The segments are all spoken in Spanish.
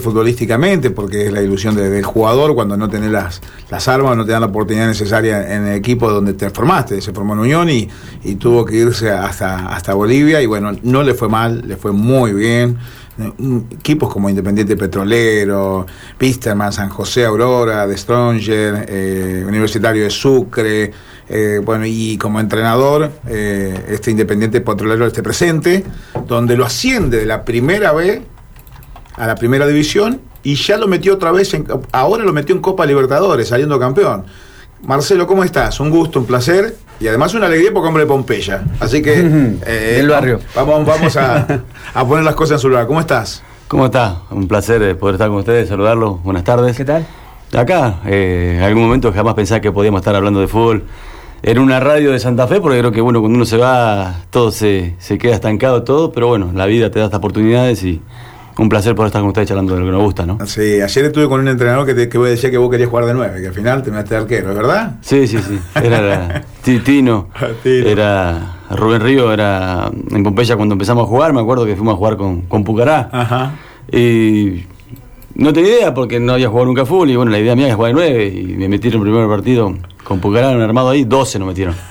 futbolísticamente, porque es la ilusión del jugador cuando no tenés las, las armas, no te dan la oportunidad necesaria en el equipo donde te formaste. Se formó en Unión y, y tuvo que irse hasta, hasta Bolivia y bueno, no le fue mal, le fue muy bien equipos como Independiente Petrolero, Pisterman, San José Aurora, de Stronger, eh, Universitario de Sucre, eh, bueno, y como entrenador, eh, este Independiente Petrolero este presente, donde lo asciende de la primera B a la primera división y ya lo metió otra vez, en, ahora lo metió en Copa Libertadores, saliendo campeón. Marcelo, ¿cómo estás? Un gusto, un placer y además una alegría porque hombre de Pompeya. Así que. Eh, El barrio. Vamos, vamos a, poner las cosas en su lugar. ¿Cómo estás? ¿Cómo está? Un placer eh, poder estar con ustedes, saludarlos. Buenas tardes. ¿Qué tal? Acá, eh, en algún momento jamás pensaba que podíamos estar hablando de fútbol en una radio de Santa Fe, porque creo que bueno, cuando uno se va, todo se, se queda estancado, todo, pero bueno, la vida te da estas oportunidades y un placer poder estar con ustedes charlando de lo que nos gusta, ¿no? Sí, ayer estuve con un entrenador que, te, que decía que vos querías jugar de nueve, que al final terminaste de arquero, ¿es verdad? Sí, sí, sí. Era Tino, era Rubén Río, era en Pompeya cuando empezamos a jugar, me acuerdo que fuimos a jugar con, con Pucará. Ajá. Y no tenía idea porque no había jugado nunca fútbol y bueno, la idea mía era jugar de nueve y me metieron en el primer partido con Pucará, un armado ahí, 12 nos metieron.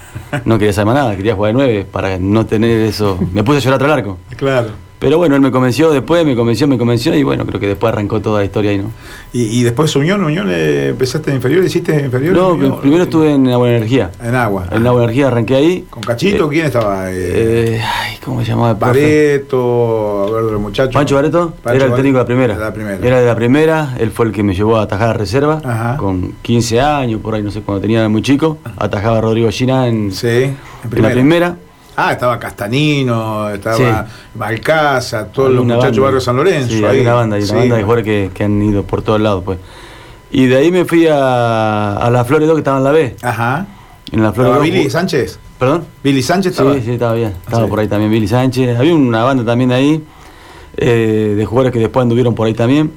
No quería saber más nada, quería jugar de nueve para no tener eso. Me puse a llorar atrás el arco. Claro. Pero bueno, él me convenció después, me convenció, me convenció y bueno, creo que después arrancó toda la historia ahí, ¿no? ¿Y, y después Unión, Unión eh, empezaste en inferior, hiciste inferior? No, primero estuve en Agua Energía. En Agua. En Agua Energía arranqué ahí. ¿Con Cachito? ¿Quién estaba? Eh, ay, ¿cómo se llamaba? Bareto, a ver, los muchachos. Pancho Bareto, era el técnico de la primera. la primera. Era de la primera, él fue el que me llevó a atajar a reserva, Ajá. con 15 años, por ahí, no sé, cuando tenía muy chico. Atajaba a Rodrigo Gina en, sí, en, en la primera. Ah, estaba Castanino, estaba sí. todos los muchachos de Barrio San Lorenzo. Sí, hay una banda, hay una banda de jugadores que, han ido por todos lados, pues. Y de ahí me fui a, a la Flores 2 que estaba en la B. Ajá. En la Flores 2. ¿Billy Sánchez? ¿Perdón? ¿Billy Sánchez estaba? Sí, sí, estaba bien. Estaba por ahí también Billy Sánchez. Había una banda también ahí, eh, de jugadores que después anduvieron por ahí también.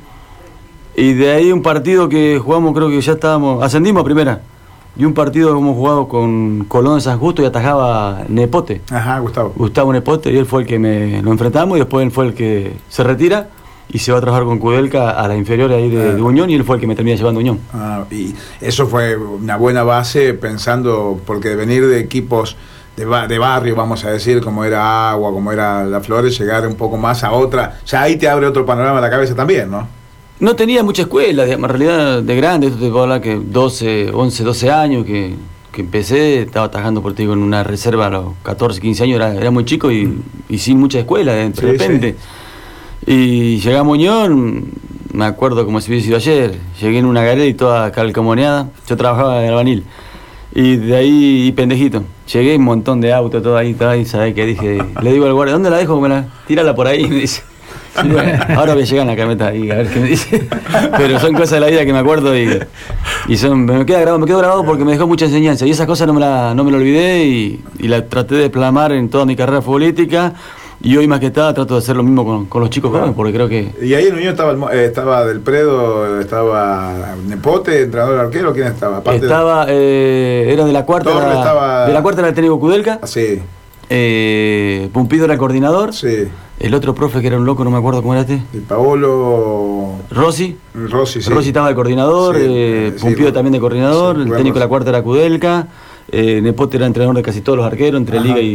Y de ahí un partido que jugamos, creo que ya estábamos, ascendimos a primera y un partido hemos jugado con Colón de San Justo y atajaba Nepote. Ajá, Gustavo. Gustavo Nepote, y él fue el que me lo enfrentamos y después él fue el que se retira y se va a trabajar con Kudelka a la inferior ahí de, de, Unión y él fue el que me termina llevando Unión. Ah, y eso fue una buena base pensando, porque venir de equipos de, de, barrio, vamos a decir, como era Agua, como era La Flores, llegar un poco más a otra, ya ahí te abre otro panorama a la cabeza también, ¿no? No tenía mucha escuela, en realidad de grande, esto te puedo hablar que 12, 11, 12 años que, que empecé, estaba atajando por ti en una reserva a los 14, 15 años, era, era muy chico y, y, sin mucha escuela de, sí, repente. Sí. Y llegué a Muñón, me acuerdo como si hubiese sido ayer, llegué en una galera y toda calcomoneada, yo trabajaba en albanil. Y de ahí, y pendejito, llegué un montón de autos, todo ahí, todo ahí, ¿sabes qué? Dije, le digo al guardia, ¿dónde la dejo? Me la, tírala por ahí, me dice. Sí, bueno, ahora voy a llegar en la camioneta y a ver qué me dice. Pero son cosas de la vida que me acuerdo y, y son, me queda grabado, me quedo grabado porque me dejó mucha enseñanza. Y esas cosas no me la, no me lo olvidé y, y la traté de plasmar en toda mi carrera futbolística. Y hoy más que nada trato de hacer lo mismo con, con los chicos jóvenes, porque creo que... ¿Y ahí en Unión estaba, eh, estaba Del Predo, estaba Nepote, entrenador arquero? ¿Quién estaba? Aparte estaba, eh, era de la cuarta... Torre era, estaba... De la cuarta era el técnico Kudelka. Ah, sí. Eh, Pumpido era coordinador. Sí. El otro profe que era un loco, no me acuerdo cómo era este. El Paolo. Rossi. Rossi, sí. Rossi estaba de coordinador, Sí, eh, sí, Pumpido bueno. también de coordinador, el técnico de la cuarta era Kudelka, eh, Nepote era entrenador de casi todos los arqueros, entre Ajá. Liga y,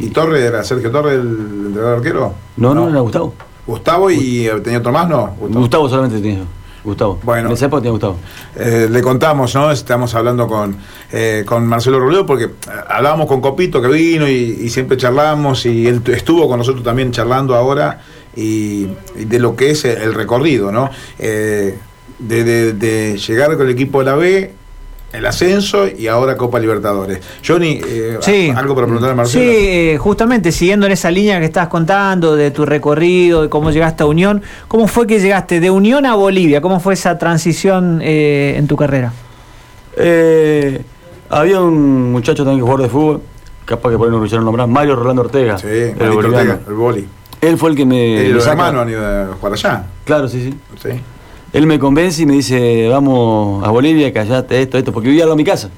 y- ¿Y Torre era Sergio Torre el entrenador arquero? No, no, era Gustavo. Gustavo y eh, tenía otro más, ¿no? Gustavo, solamente tenía. Gustavo. Bueno. Gustavo. Eh, le contamos, ¿no? Estamos hablando con, eh, con Marcelo Robledo porque eh, hablábamos con Copito que vino y, y siempre charlamos y él estuvo con nosotros también charlando ahora y, y de lo que es el recorrido, ¿no? Eh, de, de- de llegar con el equipo de la B, el ascenso y ahora Copa Libertadores. Johnny, eh, Sí. algo para preguntar a Marcelo. Sí, eh, justamente siguiendo en esa línea que estabas contando de tu recorrido, de cómo llegaste a Unión, ¿cómo fue que llegaste de Unión a Bolivia? ¿Cómo fue esa transición eh, en tu carrera? Eh, había un muchacho también que jugaba de fútbol, capaz que por ahí no lo hicieron nombrar, Mario Rolando Ortega. Sí, el. Ortega, el boli. Él fue el que me. y me saca- hermanos han ido a jugar allá. Claro, sí, sí. Sí. Él me convence y me dice, vamos a Bolivia, callate esto, esto, porque vivía de mi casa.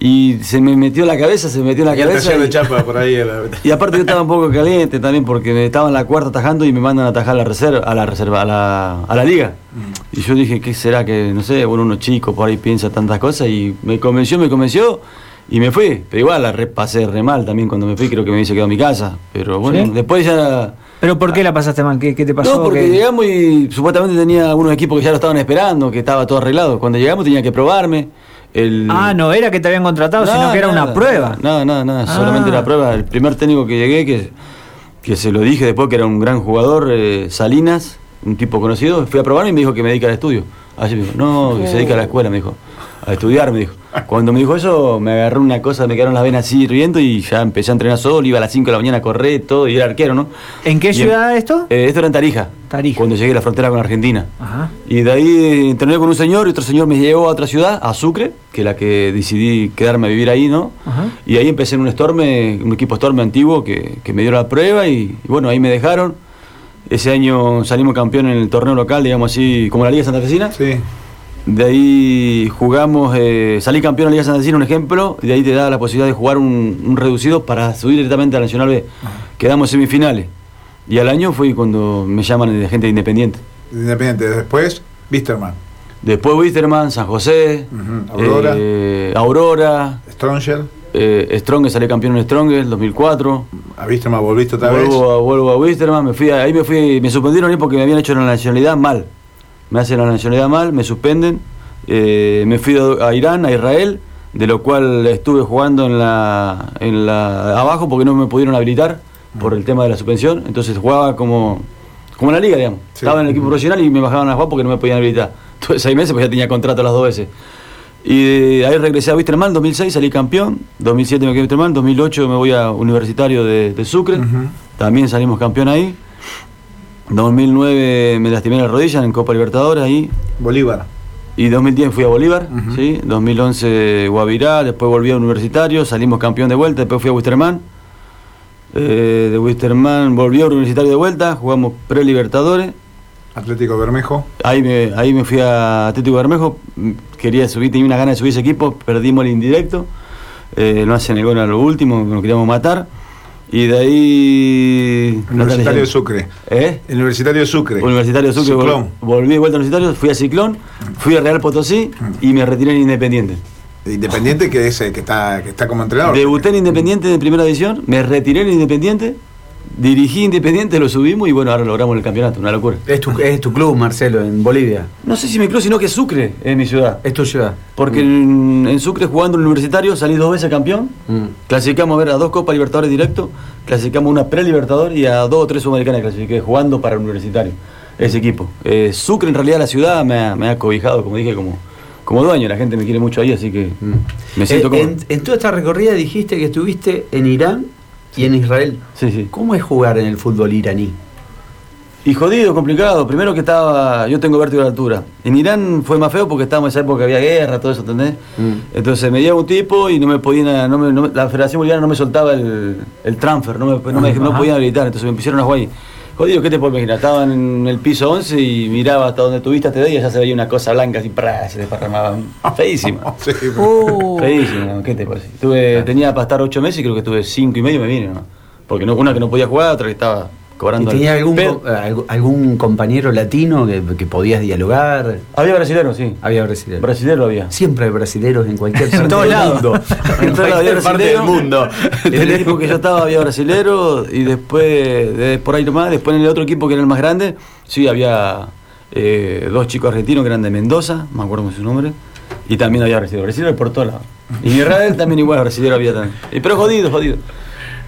Y se me metió en la cabeza, se me metió en la Y cabeza. y- chapa por ahí. a la- y aparte yo estaba un poco caliente también porque me estaba en la cuarta atajando y me mandan a atajar a la reserva, a la reserva, a la, a la liga. Mm. Y yo dije, ¿qué será que, no sé, bueno, uno chico por ahí piensa tantas cosas y me convenció, me convenció y me fui. Pero igual la repasé re mal también cuando me fui, creo que me hubiese quedado en mi casa. Pero bueno, ¿Sí? después ya... ¿Pero por qué la pasaste mal? ¿Qué, qué te pasó? No, porque ¿Qué- llegamos y supuestamente tenía algunos equipos que ya lo estaban esperando, que estaba todo arreglado. Cuando llegamos tenía que probarme. El... Ah, no era que te habían contratado, sino que era una prueba. Nada, nada, nada, Ah. solamente la prueba. El primer técnico que llegué, que, que se lo dije después que era un gran jugador, eh, Salinas, un tipo conocido, fui a probarme y me dijo que me dedica al estudio. Así me dijo, no, que se dedica a la escuela, me dijo, a estudiar, me dijo. Cuando me dijo eso, me agarró una cosa, me quedaron las venas así riendo y ya empecé a entrenar solo, iba a las 5 de la mañana a correr, todo, y era arquero, ¿no? ¿En qué Y ciudad esto? Eh, esto era en Tarija. Tarija. Cuando llegué a la frontera con Argentina. Ajá. Y de ahí entrené con un señor y otro señor me llevó a otra ciudad, a Sucre, que es la que decidí quedarme a vivir ahí, ¿no? Ajá. Y ahí empecé en un Storme, un equipo Storme antiguo que, que me dio la prueba y, y bueno, ahí me dejaron. Ese año salimos campeón en el torneo local, digamos así, como la Liga Santafesina. Sí. De ahí jugamos, eh, salí campeón en la Liga Santafesina, un ejemplo, y de ahí te da la posibilidad de jugar un, un reducido para subir directamente a la Nacional B. Quedamos semifinales. Y al año fue cuando me llaman de gente independiente. Independiente. Después, Wisterman. Después Wisterman, San José, Ujú, Aurora. eh, Aurora, Stronger. eh, Strong, salí campeón en Strong en 2004. A Wisterman volviste otra vez. Vuelvo a, vuelvo a Wisterman, me fui a- ahí me fui, me suspendieron ahí porque me habían hecho la nacionalidad mal. Me hacen la nacionalidad mal, me suspenden. eh, me fui a, a Irán, a Israel, de lo cual estuve jugando en la, en la abajo porque no me pudieron habilitar por el tema de la suspensión. Entonces jugaba como, como en la liga, digamos. Sí. Estaba en el equipo profesional y me bajaban a jugar porque no me podían habilitar. Tuve seis meses, pues ya tenía contrato las dos veces. Y ahí regresé a Wisterman, 2006 salí campeón, 2007 me quedé en Wisterman, 2008 me voy a Universitario de, de Sucre, también salimos campeón ahí. 2009 me lastimé la rodilla en Copa Libertadores ahí. Bolívar. Y 2010 fui a Bolívar, Ujú. ¿sí? 2011 Guavirá, después volví a Universitario, salimos campeón de vuelta, después fui a Wisterman. Eh, de Wisterman volví a Universitario de vuelta, jugamos pre-Libertadores. Atlético Bermejo. Ahí me, ahí me fui a Atlético Bermejo, mm, quería subir, tenía una gana de subir ese equipo, perdimos el indirecto, eh, no hacen el gol a lo último, nos queríamos matar. Y de ahí... Universitario de Sucre. ¿Eh? Universitario de Sucre. Universitario Sucre, Ciclón. volví de vuelta a Universitario, fui a Ciclón, fui a Real Potosí y me retiré en Independiente. Independiente que es el que está, que está como entrenador. Debuté en Independiente de primera división, me retiré en Independiente, dirigí Independiente, lo subimos y bueno, ahora logramos el campeonato, una locura. Es tu, es tu club, Marcelo, en Bolivia. No sé si me creo, sino que Sucre es mi ciudad. Es tu ciudad. Porque en, en Sucre jugando en el universitario salí dos veces campeón. Mm. Clasificamos a ver a dos Copas Libertadores directo, clasificamos una pre-Libertador y a dos o tres Sudamericanas clasifiqué jugando para el universitario, ese equipo. Eh, Sucre en realidad la ciudad me ha, me ha cobijado, como dije, como, como dueño, la gente me quiere mucho ahí, así que Mm. me siento Eh, en toda esta recorrida dijiste que estuviste en Irán y en Israel. Sí, sí. ¿Cómo es jugar en el fútbol iraní? Y jodido, complicado. Primero que estaba, yo tengo vértigo de altura. En Irán fue más feo porque estábamos en esa época que había guerra, todo eso, ¿entendés? Mm. Entonces me lleva un tipo y no me podían, no me- no me- la Federación Boliviana no me soltaba el, el transfer, no me, no me- no Ajá. podían habilitar, entonces me pusieron a jugar ahí. Jodido, ¿qué te puedo imaginar? Estaba en el piso 11 y miraba hasta donde tuviste te y ya se veía una cosa blanca así, ¡prá! se desparramaba. Feísima. Sí, Uh, Feísima, ¿qué te parece? Tuve, tenía para estar 8 meses y creo que estuve 5 y medio y me vine, ¿no? Porque no, una que no podía jugar, otra que estaba ¿Y cobrando. algún, co- algún, compañero latino que, que podías dialogar? Había brasileños, sí. Había brasileños. Brasilero había. Siempre hay brasileros en cualquier parte todos del lados. mundo. En en cualquier parte del brasilero. mundo. En el equipo que yo estaba había brasilero y después, de, por ahí nomás, después en el otro equipo que era el más grande, sí, había eh, dos chicos argentinos que eran de Mendoza, me acuerdo con su nombre, y también había brasilero. Brasilero por todos lados. Y en Israel también igual brasilero había también. Y, pero jodido, jodido.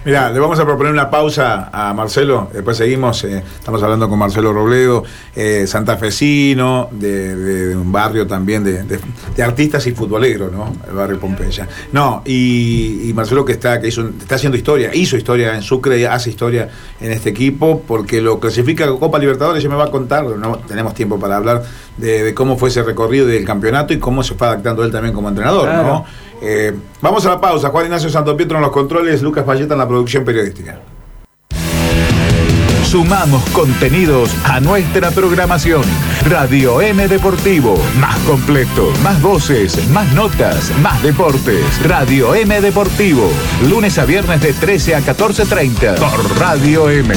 Mira, le vamos a proponer una pausa a Marcelo, después seguimos, eh, estamos hablando con Marcelo Robledo, eh, santafesino, de, de- un barrio también de, de- artistas y futboleros, ¿no? El barrio Pompeya. No, y, y Marcelo que está, que hizo, está haciendo historia, hizo historia en Sucre, hace historia en este equipo, porque lo clasifica Copa Libertadores, ya me va a contar, no tenemos tiempo para hablar de, cómo fue ese recorrido del campeonato y cómo se fue adaptando él también como entrenador. ¿no? Eh, vamos a la pausa. Juan Ignacio Santo Pietro en los controles, Lucas Falleta en la producción periodística. Sumamos contenidos a nuestra programación. Radio M Deportivo, más completo, más voces, más notas, más deportes. Radio M Deportivo, lunes a viernes de 13 a 14.30 por Radio M.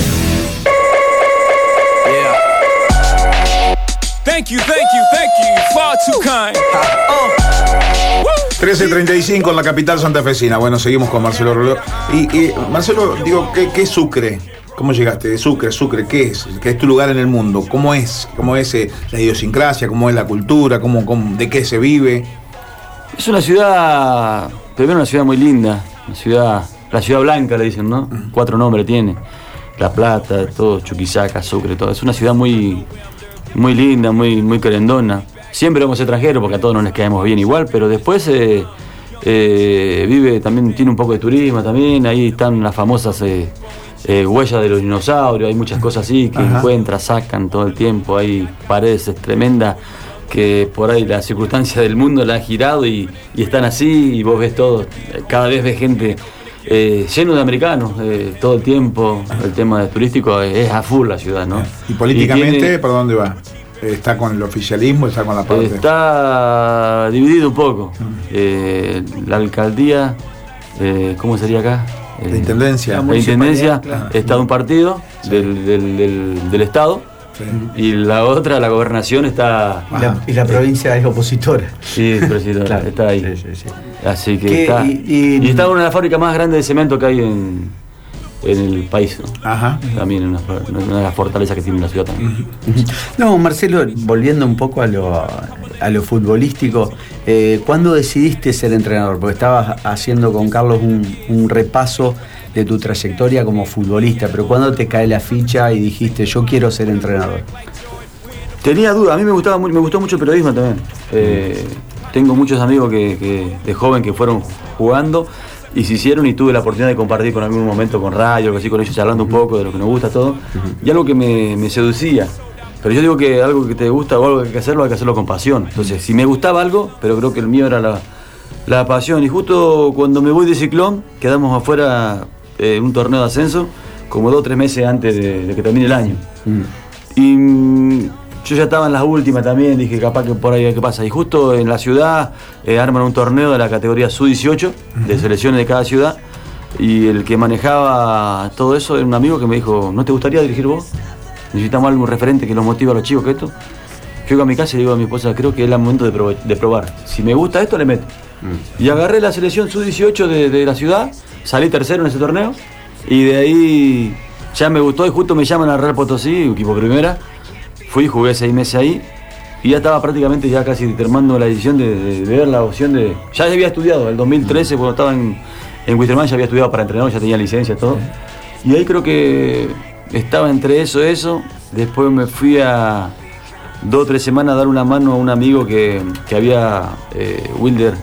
Thank you, thank you, thank you. Far too kind. 13.35 en la capital santafesina. Bueno, seguimos con Marcelo Roló. Y, y, Marcelo, digo, ¿qué, ¿qué es Sucre? ¿Cómo llegaste? De Sucre, Sucre, ¿qué es? ¿Qué es tu lugar en el mundo? ¿Cómo es? ¿Cómo es eh, la idiosincrasia? ¿Cómo es la cultura? ¿Cómo, cómo, ¿De qué se vive? Es una ciudad, primero una ciudad muy linda, una ciudad, la ciudad blanca le dicen, ¿no? Cuatro nombres tiene. La Plata, todo, Chuquisaca, Sucre, todo. Es una ciudad muy, muy linda, muy, muy querendona. Siempre vamos extranjeros porque a todos no nos quedamos bien igual, pero después eh, eh, vive, también tiene un poco de turismo también, ahí están las famosas eh, eh, huellas de los dinosaurios, hay muchas cosas así que Ajá. encuentran, sacan todo el tiempo, hay paredes tremendas que por ahí la circunstancia del mundo la ha girado y, y están así y vos ves todo, cada vez ves gente eh, lleno de americanos eh, todo el tiempo, el tema de turístico es, a full la ciudad, ¿no? Y políticamente, tiene- ¿por dónde va? ¿Está con el oficialismo? ¿Está con la parte? Está dividido un poco. Eh, la alcaldía, eh, ¿cómo sería acá? Eh, La intendencia. La intendencia claro. está de un partido del, del- del- del Estado Sí. y la otra, la gobernación, está. Y la, y la provincia es opositora. Sí, presidente, Claro. está ahí. Sí, sí, sí. Así que está. Y- Y, y- está una de las fábricas más grandes de cemento que hay en, en el país. ¿no? Ajá. También una, una de las fortalezas que tiene la ciudad también. No, Marcelo, volviendo un poco a lo, a lo futbolístico, eh, ¿cuándo decidiste ser entrenador? Porque estabas haciendo con Carlos un, un repaso de tu trayectoria como futbolista, pero ¿cuándo te cae la ficha y dijiste yo quiero ser entrenador? Tenía duda, a mí me gustaba me gustó mucho el periodismo también. Eh, tengo muchos amigos que, que- de joven que fueron jugando y se hicieron y tuve la oportunidad de compartir con algún momento con radio, algo así con ellos charlando un poco de lo que nos gusta todo. Y algo que me, me seducía. Pero yo digo que algo que te gusta o algo que hay que hacerlo, hay que hacerlo con pasión. Entonces, si me gustaba algo, pero creo que el mío era la, la pasión. Y justo cuando me voy de ciclón, quedamos afuera eh, en un torneo de ascenso, como dos o tres meses antes de, de que termine el año. Y mm, yo ya estaba en las últimas también, dije capaz que por ahí qué pasa. Y justo en la ciudad eh, arman un torneo de la categoría Sub-18, de selecciones de cada ciudad. Y el que manejaba todo eso era un amigo que me dijo, ¿no te gustaría dirigir vos? Necesitamos algún referente que los motive a los chicos que esto. Yo llego a mi casa y digo a mi esposa, creo que es el momento de, probar- de probar. Si me gusta esto, le meto. Y agarré la selección sub-18 de, de la ciudad, salí tercero en ese torneo y de ahí ya me gustó y justo me llaman a Real Potosí, equipo primera. Fui, jugué seis meses ahí y ya estaba prácticamente ya casi terminando la decisión de, de- de ver la opción de... Ya había estudiado, el 2013 cuando estaba en, en Wisterman ya había estudiado para entrenador, ya tenía licencia, todo. Y ahí creo que estaba entre eso, eso. Después me fui a dos o tres semanas a dar una mano a un amigo que, que había, eh, Wilder,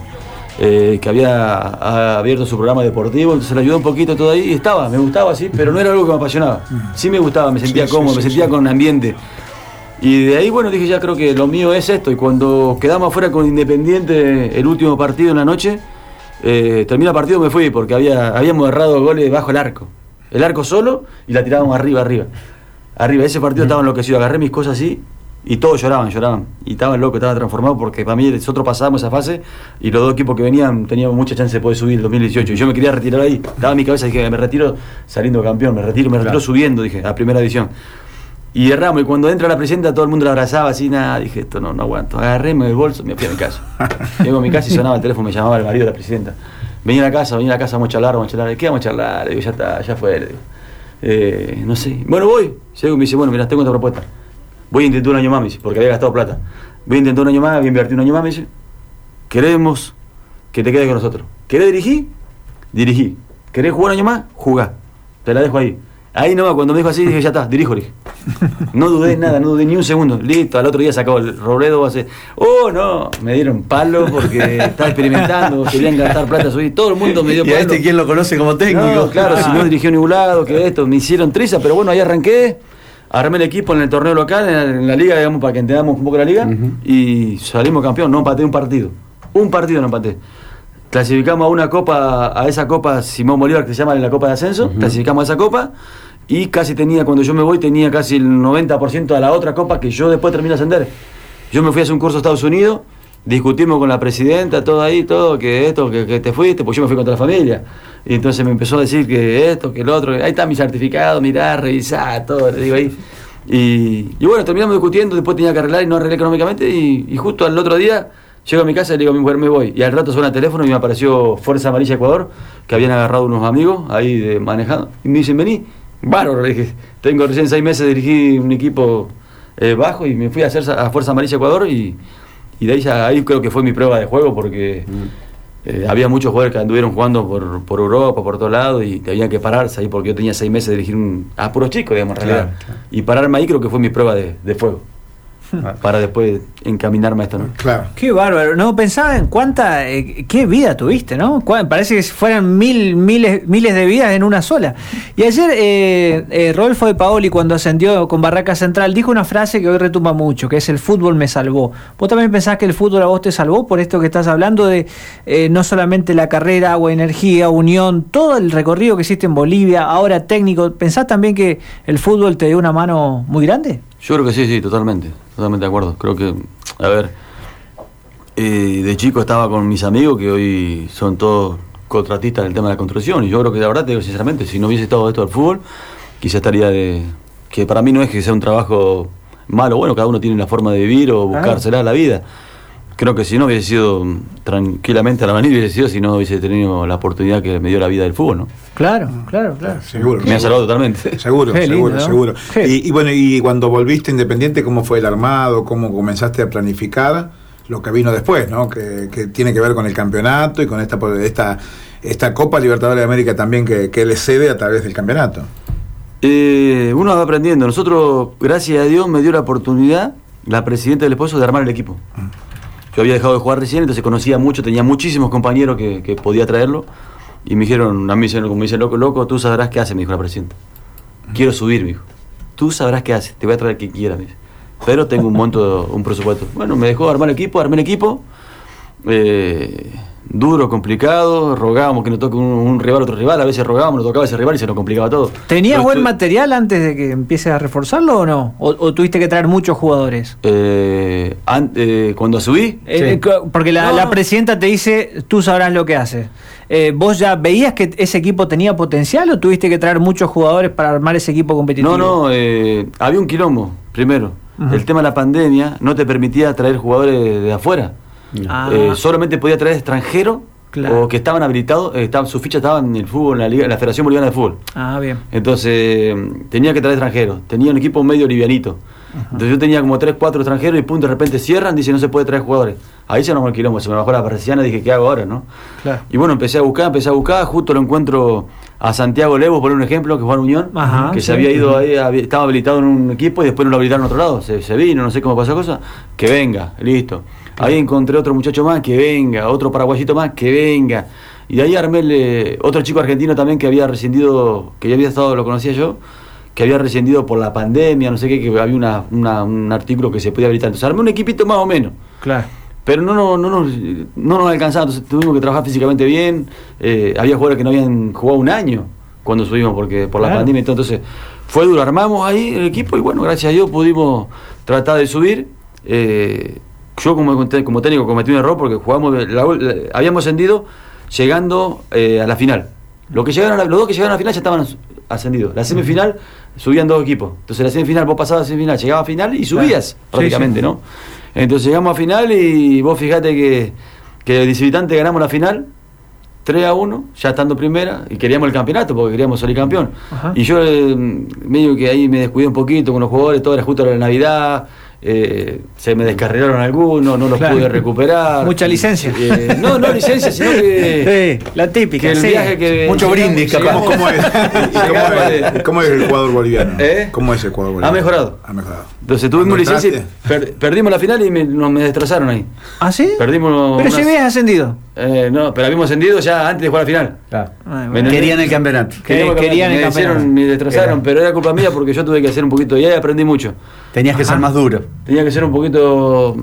eh, que había abierto su programa deportivo, entonces le ayudó un poquito todo ahí y estaba, me gustaba, sí, pero no era algo que me apasionaba. Sí me gustaba, me sentía Sí, cómodo, sí, me sentía con ambiente. Y de ahí, bueno, dije, ya creo que lo mío es esto. Y cuando quedamos afuera con Independiente el último partido en la noche, eh, termina el partido me fui porque había, habíamos errado goles bajo el arco. El arco solo y la tirábamos arriba, arriba. Arriba, ese partido estaba enloquecido. Agarré mis cosas así y todos lloraban, lloraban. Y estaban locos, estaba transformado porque para mí nosotros pasábamos esa fase y los dos equipos que venían teníamos mucha chance de poder subir el 2018. Y yo me quería retirar ahí. Estaba en mi cabeza, dije, me retiro saliendo campeón, me retiro, me retiro Claro. subiendo, dije, a primera división. Y erramos, y cuando entra la presidenta todo el mundo la abrazaba así, nada, dije, esto no, no aguanto. Agarré, me el bolso, me fui a mi casa. Llego a mi casa y sonaba el teléfono, me llamaba el marido de la presidenta. Venía a la casa, venía a la casa, vamos a charlar, vamos a charlar. ¿Qué vamos a charlar? Le digo, ya está, ya fue. le digo. Eh, no sé. Bueno, voy. Llego y me dice, bueno, mira, tengo otra propuesta. Voy a intentar un año más, me dice, porque había gastado plata. Voy a intentar un año más, voy a invertir un año más, me dice. Queremos que te quedes con nosotros. ¿Querés dirigir? Dirigí. ¿Querés jugar un año más? Jugá. Te la dejo ahí. Ahí no, cuando me dijo así, dije, ya está, dirijo, dije. No dudé nada, no dudé ni un segundo. Listo, al otro día sacó el Robledo, hace, oh no, me dieron palo porque estaba experimentando, querían gastar plata, subir, todo el mundo me dio ¿Y a palo. este quién lo conoce como técnico? No, claro, si no dirigió en ningún lado, que esto, me hicieron triza, pero bueno, ahí arranqué, armé el equipo en el torneo local, en la, en la liga, digamos, para que entendamos un poco la liga, y salimos campeón, no empaté un partido. Un partido no empaté. Clasificamos a una copa, a esa copa Simón Bolívar que se llama la Copa de Ascenso, clasificamos a esa copa, y casi tenía, cuando yo me voy, tenía casi el 90% de la otra copa que yo después terminé de ascender. Yo me fui a hacer un curso a Estados Unidos, discutimos con la presidenta, todo ahí, todo, que esto, que, te fuiste, pues yo me fui contra la familia. Y entonces me empezó a decir que esto, que el otro, ahí está mi certificado, mirá, revisá, todo, le digo ahí. Y, bueno, terminamos discutiendo, después tenía que arreglar y no arreglé económicamente, y, justo al otro día llego a mi casa y le digo a mi mujer, me voy. Y al rato suena el teléfono y me apareció Fuerza Amarilla Ecuador, que habían agarrado unos amigos ahí de manejando. Y me dicen, vení, bárbaro, tengo recién seis meses, dirigí un equipo eh, bajo y me fui a hacer a Fuerza Amarilla Ecuador y, y de ahí, ya, ahí creo que fue mi prueba de juego porque eh, había muchos jugadores que anduvieron jugando por, por Europa, por todos lados y tenían que pararse ahí porque yo tenía seis meses de dirigir un, a puros chicos, digamos, en realidad. Claro, claro. Y pararme ahí creo que fue mi prueba de, de fuego. Para después encaminarme a esto, ¿no? Claro. Qué bárbaro. No pensaba en cuánta, eh, qué vida tuviste, ¿no? Parece que fueran mil, miles, miles de vidas en una sola. Y ayer eh, eh, Rodolfo de Paoli, cuando ascendió con Barraca Central, dijo una frase que hoy retumba mucho, que es el fútbol me salvó. ¿Vos también pensás que el fútbol a vos te salvó por esto que estás hablando de eh, no solamente la carrera, agua, energía, unión, todo el recorrido que hiciste en Bolivia, ahora técnico? ¿Pensás también que el fútbol te dio una mano muy grande? Yo creo que sí, sí, totalmente, totalmente de acuerdo. Creo que, a ver, eh, de chico estaba con mis amigos que hoy son todos contratistas en el tema de la construcción y yo creo que la verdad te digo sinceramente, si no hubiese estado esto del fútbol, quizá estaría de... que para mí no es que sea un trabajo malo, bueno, cada uno tiene una forma de vivir o buscársela la vida. Creo que si no hubiese sido tranquilamente a la manera hubiese sido si no hubiese tenido la oportunidad que me dio la vida del fútbol, ¿no? Claro, claro, claro. Seguro. Me ha salvado totalmente. Seguro, Qué lindo, seguro, ¿no? seguro. Y, y bueno, y cuando volviste independiente, ¿cómo fue el armado? ¿Cómo comenzaste a planificar lo que vino después, ¿no? Que, que tiene que ver con el campeonato y con esta esta, esta Copa Libertadores de América también que, que le cede a través del campeonato. Eh, uno va aprendiendo. Nosotros, gracias a Dios, me dio la oportunidad, la presidenta del esposo, de armar el equipo. Yo había dejado de jugar recién, entonces conocía mucho, tenía muchísimos compañeros que, que podía traerlo. Y me dijeron, a mí, como me dicen, loco, loco, tú sabrás qué hace, me dijo la presidenta. Quiero subir, me dijo. Tú sabrás qué hace, te voy a traer que quiera, me dice. Pero tengo un monto, un presupuesto. Bueno, me dejó armar el equipo, armé el equipo. Eh, duro, complicado, rogábamos que nos toque un, un rival, otro rival, a veces rogábamos, nos tocaba ese rival y se nos complicaba todo. ¿Tenías Pero buen material antes de que empieces a reforzarlo o no? ¿O, o tuviste que traer muchos jugadores? Eh, an- eh, cuando subí, Eh, eh, porque la, No, la presidenta te dice, tú sabrás lo que haces. Eh, ¿Vos ya veías que ese equipo tenía potencial o tuviste que traer muchos jugadores para armar ese equipo competitivo? no, no, eh, había un quilombo, primero. El tema de la pandemia no te permitía traer jugadores de afuera. Ah. Eh, solamente podía traer extranjeros Claro. o que estaban habilitados, eh, estaban, sus fichas estaban en el fútbol, en la, Liga, en la Federación Boliviana de Fútbol. Ah, bien. Entonces tenía que traer extranjeros. Tenía un equipo medio livianito. Entonces yo tenía como 3, 4 extranjeros y punto, de repente cierran, dice no se puede traer jugadores. Ahí se nos el quilombo, se me bajó la persiana, dije, ¿qué hago ahora? no Claro. Y bueno, empecé a buscar, empecé a buscar, justo lo encuentro a Santiago Levos, por un ejemplo, que fue a Unión, Ajá, que sí. se había ido ahí, estaba habilitado en un equipo y después no lo habilitaron en otro lado. Se, se vino, no sé cómo pasó la cosa, que venga, listo. Ahí encontré otro muchacho más, que venga, otro paraguayito más, que venga. Y de ahí armé el, eh, otro chico argentino también que había rescindido, que ya había estado, lo conocía yo, que había rescindido por la pandemia, no sé qué, que había una, una- un artículo que se podía habilitar. Entonces armé un equipito más o menos. Claro. Pero no, no, no, nos, no nos alcanzaba, entonces tuvimos que trabajar físicamente bien. eh, había jugadores que no habían jugado un año cuando subimos porque por la pandemia. Entonces fue duro, armamos ahí el equipo y bueno, gracias a Dios pudimos tratar de subir. eh, yo como, como técnico cometí un error porque jugamos, la- la- habíamos ascendido llegando eh, a la final. Los, que llegaron a la- los dos que llegaron a la final ya estaban as- ascendidos. La semifinal subían dos equipos. Entonces la semifinal, vos pasabas a semifinal, llegabas a final y subías Claro. Prácticamente, sí. ¿no? Entonces llegamos a final y vos fijate que, que visitante ganamos la final 3 a 1, ya estando primera, y queríamos el campeonato porque queríamos salir campeón. Ajá. Y yo eh, medio que ahí me descuidé un poquito con los jugadores, todo era justo la Navidad, eh, se me descarrilaron algunos, no los Claro. pude recuperar. Mucha licencia. Eh, no, no licencia, sino que... Sí, la típica. que el sí. viaje que Mucho brindis, capaz. ¿Cómo, cómo es? Llegamos ¿Cómo, es, de- cómo es el jugador boliviano? ¿Eh? ¿Cómo es el jugador boliviano? Ha mejorado. Ha mejorado. Entonces tuvimos ¿Cuándo licencia y per- perdimos la final y me, nos me destrozaron ahí. ¿Ah, sí? Perdimos Pero si habías ascendido. Eh, no, pero habíamos ascendido ya antes de jugar la final. Claro. Me- bueno. Querían el campeonato. Querían el me hicieron, campeonato. me destrozaron, Era. pero era culpa mía porque yo tuve que hacer un poquito, y ahí aprendí mucho. Tenías que ser más duro. Tenía que ser un poquito,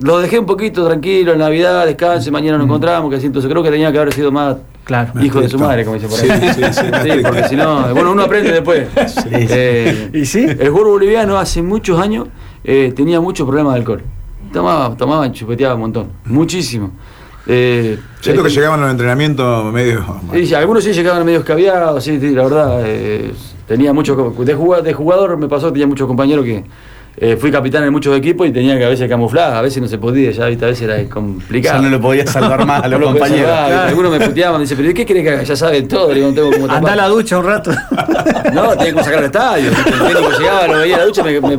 lo dejé un poquito tranquilo en Navidad, descanse, mañana nos encontramos, que así, entonces creo que tenía que haber sido más Claro. hijo de su madre, como dice por ahí. Sí, sí, sí, Sí, porque si no, bueno, uno aprende después. Eh, ¿Y sí? El jugador boliviano hace muchos años eh, tenía muchos problemas de alcohol. Tomaba, tomaba, chupeteaba un montón, muchísimo. Eh, Siento que eh, llegaban a los entrenamientos medio. y algunos sí llegaban medio escabiados, sí, sí, la verdad. eh, tenía mucho. De jugador, de jugador me pasó que tenía muchos compañeros que. Eh, fui capitán en muchos equipos y tenía que a veces camuflar, a veces no se podía, ya ¿viste? a veces era complicado. Ya no lo podía salvar más a los No lo podía compañeros. Algunos me puteaban, me dice, pero ¿qué querés que haga? Ya saben todo, le digo, no tengo como Anda a la ducha un rato. No, tenía que sacar al estadio. El técnico llegaba, lo veía a la ducha, me, me-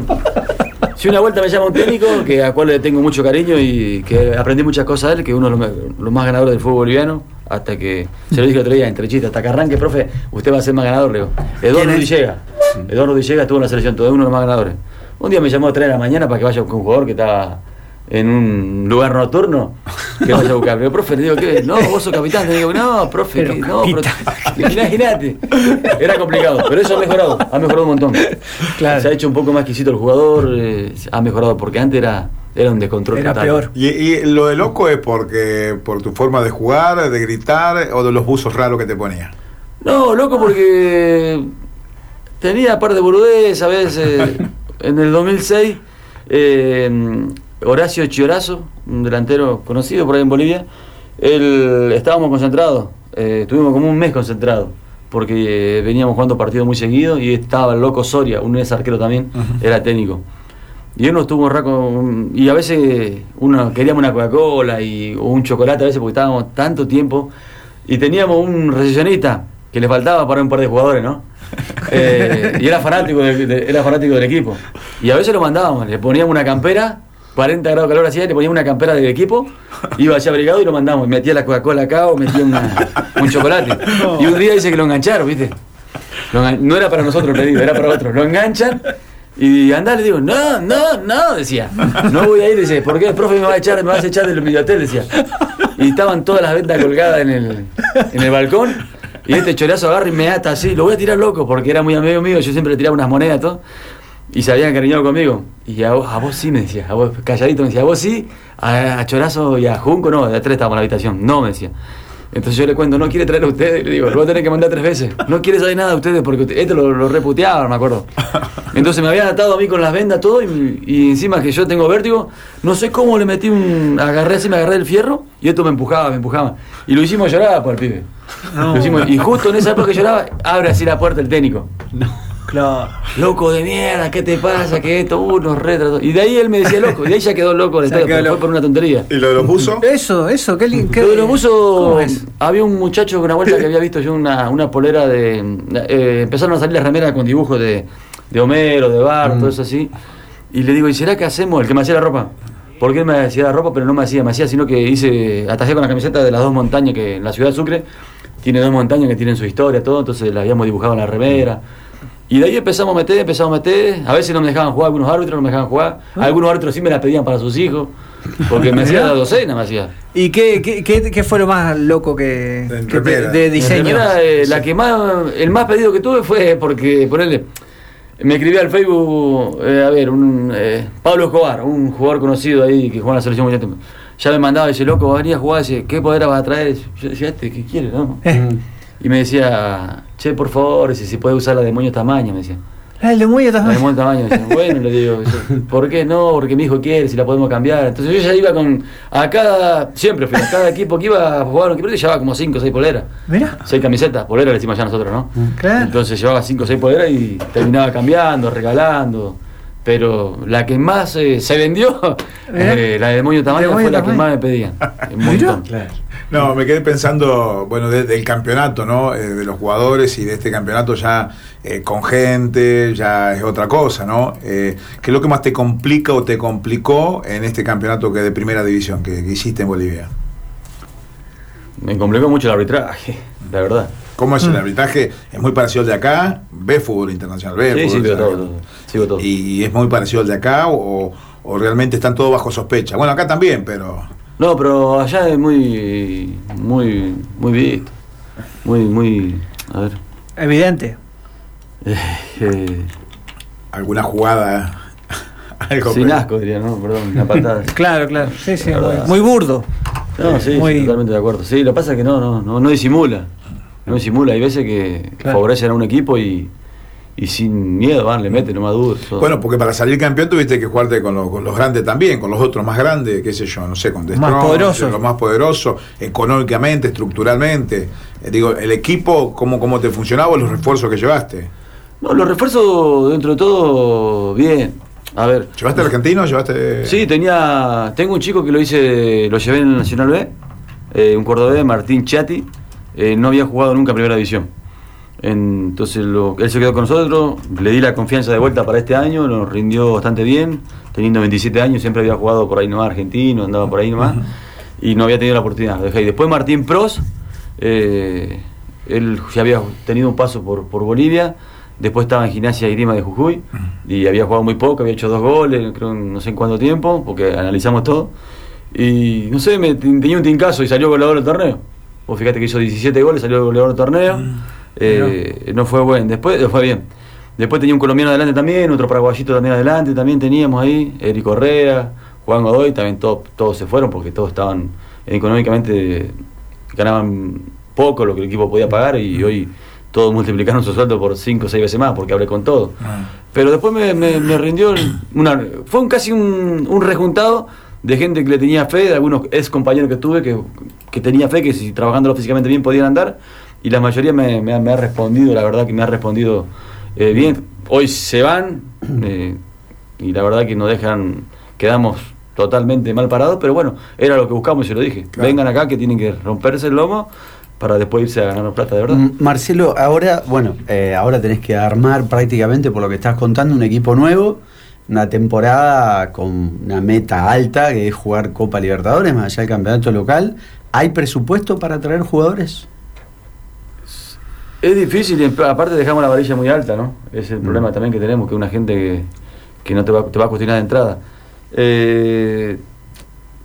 Si una vuelta me llama un técnico, que a cual le tengo mucho cariño y que aprendí muchas cosas de él, que uno de los, más ganadores del fútbol boliviano, hasta que, se lo dije el otro día, entre chistes, hasta que arranque, profe, usted va a ser más ganador, le digo. Eduardo ¿Quién es? Villegas. Eduardo Villegas estuvo en la selección, todo es uno de los más ganadores. Un día me llamó a 3 de la mañana para que vaya con un jugador que estaba en un lugar nocturno, que vaya a buscar. Pero, profe, le digo, ¿qué? No, vos sos capitán. Le digo, no, profe, Pero no, imagínate. Era complicado, pero eso ha mejorado, ha mejorado un montón. Claro. Se ha hecho un poco más exquisito el jugador, eh, ha mejorado, porque antes era, era un descontrol Era total. peor. Y, y lo de loco es porque por tu forma de jugar, de gritar o de los buzos raros que te ponía. No, loco, porque tenía par de burudez a veces. En el 2006, eh, Horacio Chiorazo, un delantero conocido por ahí en Bolivia, él, estábamos concentrados, eh, estuvimos como un mes concentrados, porque veníamos jugando partidos muy seguidos y estaba el loco Soria, un ex arquero también, era técnico. Y uno estuvo un rato, un- y a veces uno queríamos una Coca-Cola y, o un chocolate a veces porque estábamos tanto tiempo y teníamos un recepcionista que le faltaba para un par de jugadores, ¿no? Eh, y era fanático, de- era fanático del equipo. Y a veces lo mandábamos, le poníamos una campera, 40 grados de calor hacía, le poníamos una campera del equipo, iba allá abrigado y lo mandamos. Y metía la Coca-Cola acá o metía una- un chocolate. Y un día dice que lo engancharon, ¿viste? Lo no era para nosotros el pedido, era para otros. Lo enganchan y andá, le digo, no, no, no, decía. No voy a ir, dice, ¿por qué el profe me va a echar, me vas a echar del videotel? Decía. Y estaban todas las ventas colgadas en el, en el balcón. Y este chorazo agarra y me ata así, lo voy a tirar loco, porque era muy amigo mío, yo siempre le tiraba unas monedas, todo. Y se habían encariñado conmigo. Y a vos, a vos sí me decía, a vos calladito me decía, a vos sí, a, Chorazo y a Junco no, de tres estábamos en la habitación, no me decía. Entonces yo le cuento, no quiere traer a ustedes, le digo, lo voy a tener que mandar tres veces. No quiere saber nada de ustedes porque usted- esto lo, lo reputeaban, me acuerdo. Entonces me habían atado a mí con las vendas todo y, y encima que yo tengo vértigo, no sé cómo le metí un. agarré así, me agarré el fierro y esto me empujaba, me empujaba. Y lo hicimos llorar por el pibe. No. Lo hicimos- y justo en esa época que lloraba, abre así la puerta el técnico. Claro. Loco de mierda, ¿qué te pasa? Que esto, unos retratos. Y de ahí él me decía loco, y de ahí ya quedó loco el quedó pero fue por una tontería. ¿Y lo de los buzos? Eso, eso, qué, li- qué Lo de los ¿cómo buzos, había un muchacho con una vuelta que había visto yo una, una polera de. eh, empezaron a salir las remeras con dibujos de, de Homero, de Bar, todo eso así. Y le digo, ¿y será que hacemos? El que me hacía la ropa. Porque él me hacía la ropa, pero no me hacía, me hacía, sino que hice, atajé con la camiseta de las dos montañas que en la ciudad de Sucre tiene dos montañas que tienen su historia, todo, entonces la habíamos dibujado en la remera. Y de ahí empezamos a meter, empezamos a meter. A veces no me dejaban jugar, algunos árbitros no me dejaban jugar. Algunos árbitros sí me la pedían para sus hijos. Porque me hacía la docena, me hacía. ¿Y qué, qué, qué, qué fue lo más loco que, te- de diseño? primera, eh, la que más, el más pedido que tuve fue porque, ponerle, me escribía al Facebook, eh, a ver, un eh, Pablo Escobar, un jugador conocido ahí que juega en la selección mundial. Ya me mandaba, dice, loco, venía a jugar, dice, ¿qué poder vas a traer? Yo decía, este, ¿qué quiere, no? Y me decía, che, por favor, si se puede usar la demonio tamaño, me decía. ah, el de Muelle La demonio tamaño, me decía, bueno, le digo, yo, ¿por qué no? Porque mi hijo quiere, si la podemos cambiar. Entonces yo ya iba con, a cada, siempre fui, a cada equipo que iba a jugar, un equipo, llevaba como 5 o 6 poleras. Mira, Seis camisetas, poleras le decimos ya nosotros, ¿no? claro. Entonces llevaba cinco o seis poleras y terminaba cambiando, regalando. Pero la que más eh, se vendió, Mirá. eh, la de Demonio Tamaño, Demonio fue la que Tamaño. más me pedían. Un Mirá. montón. No, me quedé pensando, bueno, de- del campeonato, ¿no? Eh, de los jugadores y de este campeonato ya eh, con gente, ya es otra cosa, ¿no? Eh, ¿Qué es lo que más te complica o te complicó en este campeonato que de primera división que, que hiciste en Bolivia? Me complicó mucho el arbitraje, la verdad. ¿Cómo Mm. es el arbitraje? Es muy parecido al de acá, ve fútbol internacional, ve Sí, fútbol sí, veo todo, internacional. todo. Sigo todo. Y es muy parecido al de acá o, o realmente están todos bajo sospecha. Bueno, acá también, pero... No, pero allá es muy, muy, muy visto. Muy, muy, a ver. Evidente. eh, eh, alguna jugada Algo Sin asco, diría, ¿no? Perdón, una patada. Claro, claro. Sí, sí. Muy burdo. No, sí, Muy- sí, totalmente de acuerdo. Sí, lo que pasa es que no, no, no, no disimula. No disimula. Hay veces que Claro. favorecen a un equipo y, y sin miedo van, le meten, no más dudas. Bueno, porque para salir campeón tuviste que jugarte con los, con los grandes también, con los otros más grandes, qué sé yo, no sé, con The Más poderosos. los más poderosos, económicamente, estructuralmente. Eh, digo, el equipo, ¿cómo, ¿cómo te funcionaba los refuerzos que llevaste? No, los refuerzos, dentro de todo, bien. A ver. ¿Llevaste argentino? ¿Llevaste.? Sí, tenía. Tengo un chico que lo hice, lo llevé en el Nacional B, eh, un cordobés, Martín Chati, eh, no había jugado nunca en primera división. Entonces lo- él se quedó con nosotros, le di la confianza de vuelta para este año, nos rindió bastante bien, teniendo 27 años, siempre había jugado por ahí nomás argentino, andaba por ahí nomás, y no había tenido la oportunidad. dejé. Y después Martín Pros, eh, él ya había tenido un paso por, por Bolivia, después estaba en Gimnasia y Grima de Jujuy, y había jugado muy poco, había hecho dos goles, creo no sé en cuánto tiempo, porque analizamos todo. Y no sé, me, tenía un tincazo y salió goleador del torneo. Vos fíjate que hizo 17 goles, salió goleador del torneo. Eh, no fue bueno, después fue bien. Después tenía un colombiano adelante también, otro paraguayito también adelante, también teníamos ahí, Eric Correa, Juan Godoy, también todo- todos se fueron porque todos estaban económicamente, ganaban poco lo que el equipo podía pagar y hoy todos multiplicaron su sueldo por 5 o 6 veces más porque hablé con todo. Pero después me, me- me rindió una, fue un, casi un, un rejuntado de gente que le tenía fe, de algunos ex compañeros que tuve que, que tenía fe que si trabajándolo físicamente bien podían andar y la mayoría me, me ha, me ha respondido, la verdad que me ha respondido eh, bien. Hoy se van eh, y la verdad que nos dejan, quedamos totalmente mal parados, pero bueno, era lo que buscamos y se lo dije. Claro. Vengan acá que tienen que romperse el lomo para después irse a ganar plata, de verdad. Marcelo, ahora, bueno, eh, ahora tenés que armar prácticamente, por lo que estás contando, un equipo nuevo, una temporada con una meta alta, que es jugar Copa Libertadores, más allá del campeonato local. ¿Hay presupuesto para traer jugadores? Es difícil, y en- aparte dejamos la varilla muy alta, ¿no? Es el problema también que tenemos, que una gente que, que no te va, te va a cuestionar de entrada. Eh,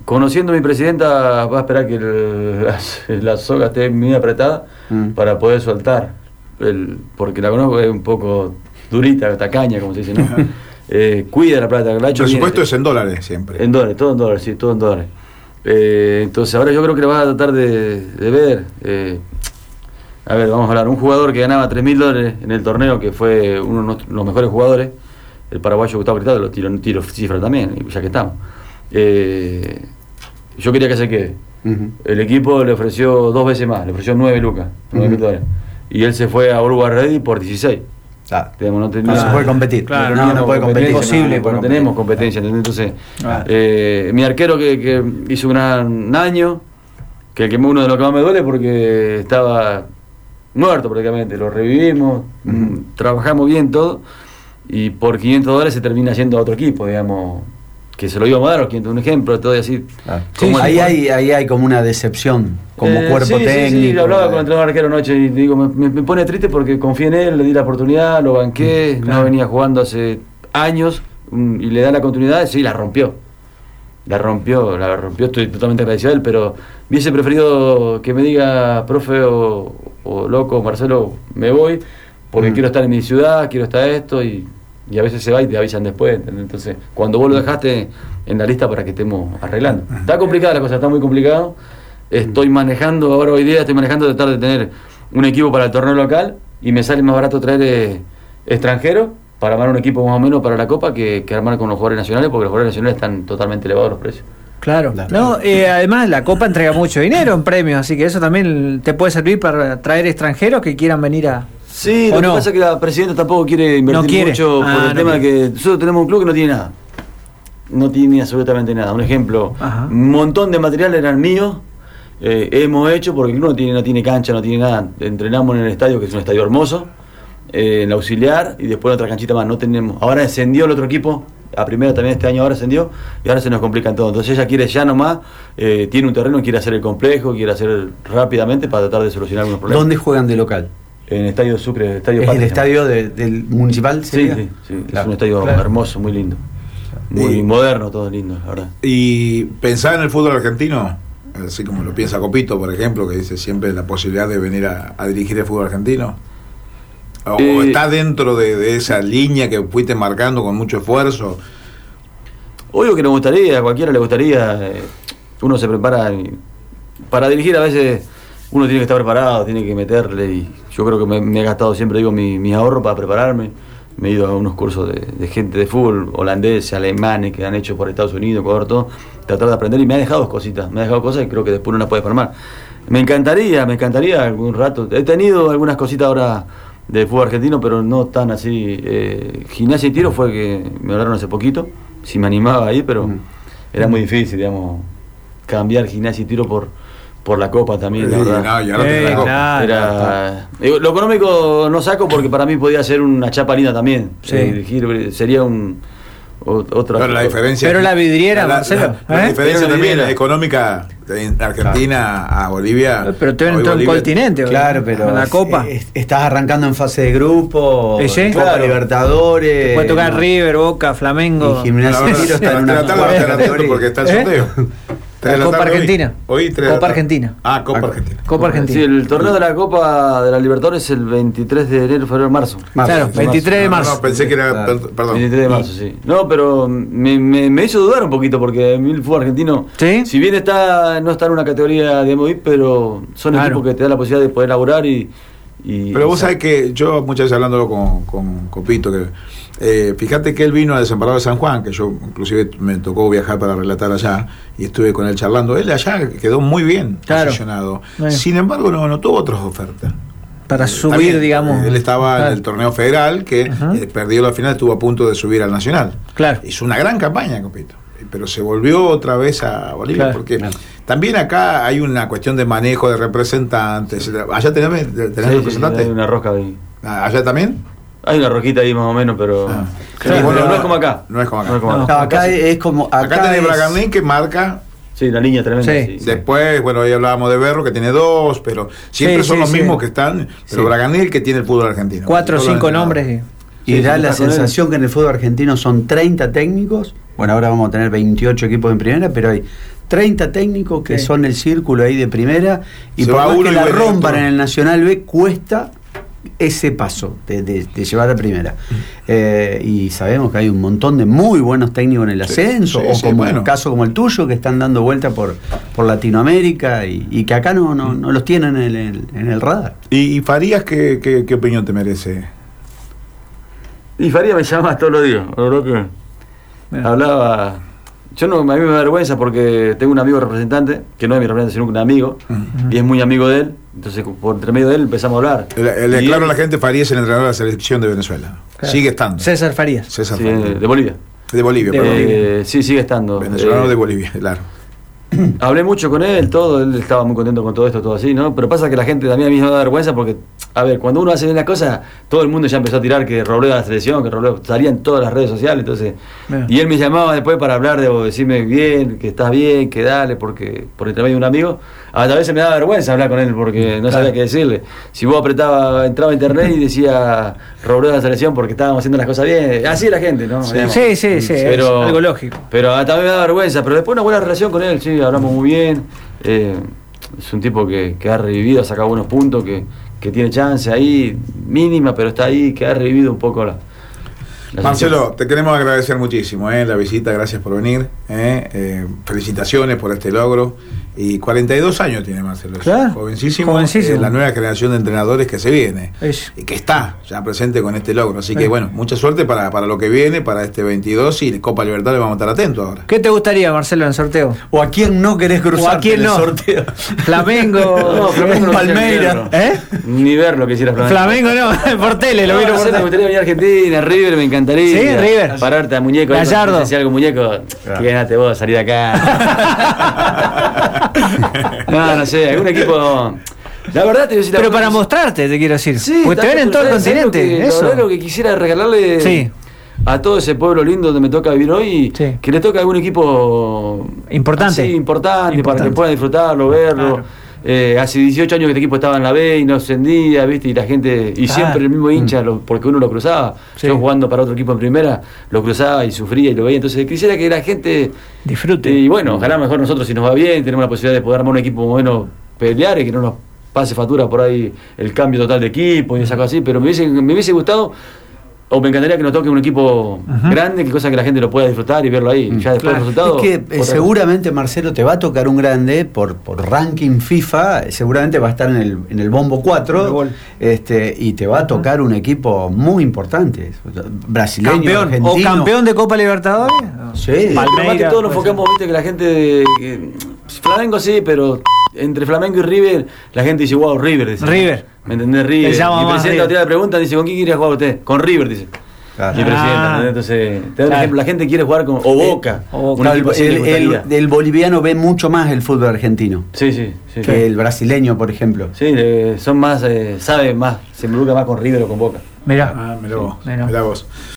conociendo a mi presidenta, va a esperar que el- la, la soga esté muy apretada Mm. para poder soltar. El- porque la conozco, es un poco durita, tacaña, como se dice, ¿no? Eh, cuida la plata, la El presupuesto es en dólares siempre. En dólares, todo en dólares, sí, todo en dólares. Eh, entonces ahora yo creo que le vas a tratar de, de ver. eh, a ver, vamos a hablar. Un jugador que ganaba 3 mil dólares en el torneo, que fue uno de nuestros- los mejores jugadores, el paraguayo Gustavo Cristal, lo tiro, tiro cifra también, ya que estamos. Eh, yo quería que se quede. El equipo le ofreció dos veces más, le ofreció 9 lucas, 9 mil Ujú. dólares. Y él se fue a Uruguay Ready por 16. Ah, no, No se puede competir. Claro, no, no, puede competir. competencia, Imposible, no, tenemos competencia, ¿entendés? Entonces, Ah. eh, mi arquero que, que hizo un gran año, que que uno de los que más me duele porque estaba muerto prácticamente, lo revivimos, mm, trabajamos bien todo, y por 500 dólares se termina yendo a otro equipo, digamos, que se lo íbamos a dar a los 500, un ejemplo, todo y así. Ah. Como ahí, hay, ahí hay como una decepción, como eh, cuerpo sí, sí, técnico. Sí, hablaba eh. con el entrenador arquero anoche y digo, me, pone triste porque confié en él, le di la oportunidad, lo banqué, no venía jugando hace años mm, y le da la continuidad, sí, la rompió. La rompió, la rompió, estoy totalmente agradecido a él, pero hubiese preferido que me diga, profe o, o loco, Marcelo, me voy, porque Mm. quiero estar en mi ciudad, quiero estar esto, y, y a veces se va y te avisan después. ¿entendés? Entonces, cuando vos lo dejaste en la lista para que estemos arreglando. Está complicada la cosa, está muy complicado. Estoy manejando, ahora hoy día estoy manejando tratar de tener un equipo para el torneo local y me sale más barato traer eh, extranjeros para armar un equipo más o menos para la Copa que, que armar con los jugadores nacionales, porque los jugadores nacionales están totalmente elevados los precios. Claro. No, eh, además la Copa entrega mucho dinero en premios, así que eso también te puede servir para traer extranjeros que quieran venir a. Sí, ¿O lo no? que pasa es que la presidenta tampoco quiere invertir No quiere. mucho Ah, por el tema de quiere. que nosotros tenemos un club que no tiene nada. No tiene absolutamente nada. Un ejemplo, Ajá. un montón de material eran míos. eh, hemos hecho porque el club no tiene, no tiene cancha, no tiene nada. Entrenamos en el estadio, que es un estadio hermoso, eh, en auxiliar, y después otra canchita más. No tenemos. Ahora descendió el otro equipo. A primera también este año ahora ascendió y ahora se nos complican todo. Entonces ella quiere ya nomás, eh, tiene un terreno, quiere hacer el complejo, quiere hacer rápidamente para tratar de solucionar algunos problemas. ¿Dónde juegan de local? En el Estadio Sucre, Estadio ¿Es Patria el estadio de- del municipal? Sí, sería? sí, sí, es Claro. un estadio Claro. hermoso, muy lindo. Muy Y- moderno, todo lindo, la verdad. Y pensar en el fútbol argentino, así como lo piensa Copito, por ejemplo, que dice siempre la posibilidad de venir a, a dirigir el fútbol argentino. O, Eh, está dentro de, de esa línea que fuiste marcando con mucho esfuerzo. Obvio que nos gustaría, a cualquiera le gustaría. eh, uno se prepara y para dirigir a veces uno tiene que estar preparado, tiene que meterle y yo creo que me, me he gastado siempre digo mi, mi ahorro para prepararme. Me he ido a unos cursos de, de gente de fútbol holandeses, alemanes que han hecho por Estados Unidos, Ecuador, todo, tratar de aprender y me ha dejado cositas, me ha dejado cosas y creo que después no las puede formar. Me encantaría, me encantaría algún rato. He tenido algunas cositas ahora de fútbol argentino, pero no tan así. Eh, gimnasia y tiro fue que me hablaron hace poquito, si me animaba ahí, pero era muy difícil, digamos, cambiar gimnasia y tiro por, por la copa también, la verdad. no, y ahora tenés Eh, la copa. Era- digo, lo económico no saco porque para mí podía ser una chapa linda también. Sí. Eh, dirigir, sería un otra Pero la diferencia. Pero la vidriera, la, ¿eh? también económica de Argentina a Bolivia. Pero te en todo el continente, Claro, pero. La Copa. Estás arrancando en fase de grupo. Copa. Libertadores. Puede tocar. River, Boca, Flamengo. Porque está el ¿Eh? sorteo la Copa Argentina. Copa Argentina. Ah, Copa Argentina. Copa Argentina. Sí, el torneo de la Copa de la Libertadores es el 23 de enero, febrero, marzo. Claro, 23 de marzo. Pensé que era. Perdón. 23 de marzo, sí. No, pero me, me, hizo dudar un poquito porque el fútbol argentino. ¿Sí? Si bien está no está en una categoría de MOI, pero son equipos que te dan la posibilidad de poder laburar y. pero vos sabés que yo muchas veces hablándolo con, con, con que eh, fíjate que él vino a Desembarado de San Juan, que yo inclusive me tocó viajar para relatar allá y estuve con él charlando. Él allá quedó muy bien Claro. posicionado. Bueno. Sin embargo, no, no tuvo otras ofertas. Para Eh, subir, también, digamos. Él estaba Claro. en el torneo federal que Ajá. eh, perdió la final, estuvo a punto de subir al nacional. Claro. Hizo una gran campaña, Copito. Pero se volvió otra vez a Bolivia Claro. porque Claro. también acá hay una cuestión de manejo de representantes. Allá tenés, tenés sí, sí, sí, representantes. hay una rosca ahí. Ah, ¿Allá también? Hay una rojita ahí más o menos, pero... Ah. Sí, pero no es como acá. No es como acá. No. No, acá es como. Acá, Acá, tenés es- que marca. Sí, la línea tremenda. Sí. Después, bueno, hoy hablábamos de Berro que tiene dos, pero siempre Sí, son sí, los sí. mismos que están. Pero el que tiene el fútbol argentino. Cuatro o cinco nombres. Y Sí, da sí, la sensación que en el fútbol argentino son 30 técnicos. Bueno, ahora vamos a tener 28 equipos en primera, pero hay 30 técnicos que Sí. son el círculo ahí de primera. Y Se por más uno que y la rompan en el Nacional B, cuesta ese paso de, de- de llevar a primera. Eh, y sabemos que hay un montón de muy buenos técnicos en el ascenso, sí, o sí, como bueno. un caso como el tuyo, que están dando vuelta por, por Latinoamérica y, y que acá no, no, no los tienen en el, en el radar. ¿Y, y Farías qué, qué, qué opinión te merece? Y Faría me llama todos los días, verdad que hablaba. Yo no, a mí me da vergüenza porque tengo un amigo representante, que no es mi representante, sino un amigo, y es muy amigo de él. Entonces, por entre medio de él empezamos a hablar. Le, le Y aclaro a la gente, Farías es el entrenador de la selección de Venezuela. Claro. Sigue estando. César Farías. César sí, Farías. de Bolivia. De Bolivia, De perdón. Eh, sí, sigue estando. Venezolano Eh, de Bolivia, claro. Hablé mucho con él, todo, él estaba muy contento con todo esto, todo así, ¿no? Pero pasa que la gente también a mí me da vergüenza porque, a ver, cuando uno hace bien la cosa, todo el mundo ya empezó a tirar que Robledo a la selección, que Robledo salía en todas las redes sociales, entonces... Bien. Y él me llamaba después para hablar de o decirme bien, que estás bien, que dale, porque por medio de un amigo, a veces me daba vergüenza hablar con él porque no sabía qué decirle. Si vos apretaba, entraba a internet y decía Robledo a la selección porque estábamos haciendo las cosas bien, así la gente, ¿no? Sí, sí, sí, es algo lógico. Pero también me da vergüenza, pero después una buena relación con él, sí, hablamos muy bien. eh, es un tipo que, que ha revivido, ha sacado buenos puntos, que, que tiene chance ahí, mínima, pero está ahí, que ha revivido un poco la. Marcelo, te queremos agradecer muchísimo eh, la visita, gracias por venir. eh, eh, felicitaciones por este logro. Y 42 años tiene Marcelo, Claro, jovencísimo. jovencísimo. eh, la nueva generación de entrenadores que se viene Es- y que está ya presente con este logro. Así que Eh. bueno, mucha suerte para, para lo que viene, para este 22 y Copa Libertad le vamos a estar atentos ahora. ¿Qué te gustaría, Marcelo, en el sorteo? ¿O a quién no querés cruzar ¿O a quién no? sorteo? Flamengo. No, Flamengo no Palmeiras. ¿Eh? Ni verlo quisiera Flamengo. Flamengo no, por tele, lo No, vino no por sé, me tele. gustaría venir a Argentina, River, me encantaría. Sí, River. Pararte a muñeco. Gallardo. decía algo muñeco, que ganaste vos, salir de acá. no, no sé, algún equipo. La verdad te voy a decir Pero para mostrarte, te quiero decir. Sí, Porque te ven en todo el ¿sabes? ¿sabes lo continente. que- eso. Lo que quisiera regalarle Sí. a todo ese pueblo lindo donde me toca vivir hoy, Sí. que le toque algún equipo Importante. así, importante, para que puedan disfrutarlo, verlo. Claro. Eh, hace 18 años que este equipo estaba en la B y no ascendía, ¿viste? Y la gente, y Claro. siempre el mismo hincha, lo- porque uno lo cruzaba. Sí. Yo jugando para otro equipo en primera, lo cruzaba y sufría y lo veía. Entonces quisiera que la gente Disfrute. y bueno, ojalá mejor nosotros si nos va bien, tenemos la posibilidad de poder armar un equipo bueno, pelear y que no nos pase factura por ahí el cambio total de equipo y esas cosas así, pero me hubiese, me hubiese gustado o me encantaría que nos toque un equipo grande, que cosa que la gente lo pueda disfrutar y verlo ahí. Ya después claro. del resultado. Es que eh, seguramente, Marcelo, te va a tocar un grande por, por ranking FIFA, eh, seguramente va a estar en el, en el bombo 4 este, y te va a tocar un equipo muy importante, brasileño, Campeón. argentino. ¿O campeón de Copa Libertadores? Sí. Pero más que Palmeiras, todo nos enfocamos, viste, que la gente. que- Flamengo sí, pero entre Flamengo y River, la gente dice, wow, River. Dice. River. ¿Me entendés? River. Le llama Mi más presidente River. otra vez le pregunta, dice, ¿con quién quiere jugar usted? Con River, dice. Claro. Mi presidente, Ah. Entonces, te doy un Claro. ejemplo, la gente quiere jugar con. O Boca. o Boca. Claro, el, el- el boliviano ve mucho más el fútbol argentino Sí, sí, sí. que el brasileño, por ejemplo. Sí, eh, son más, eh, sabe más, se involucra más con River o con Boca. Mirá. Ah, mirá vos. Mirá. mirá vos.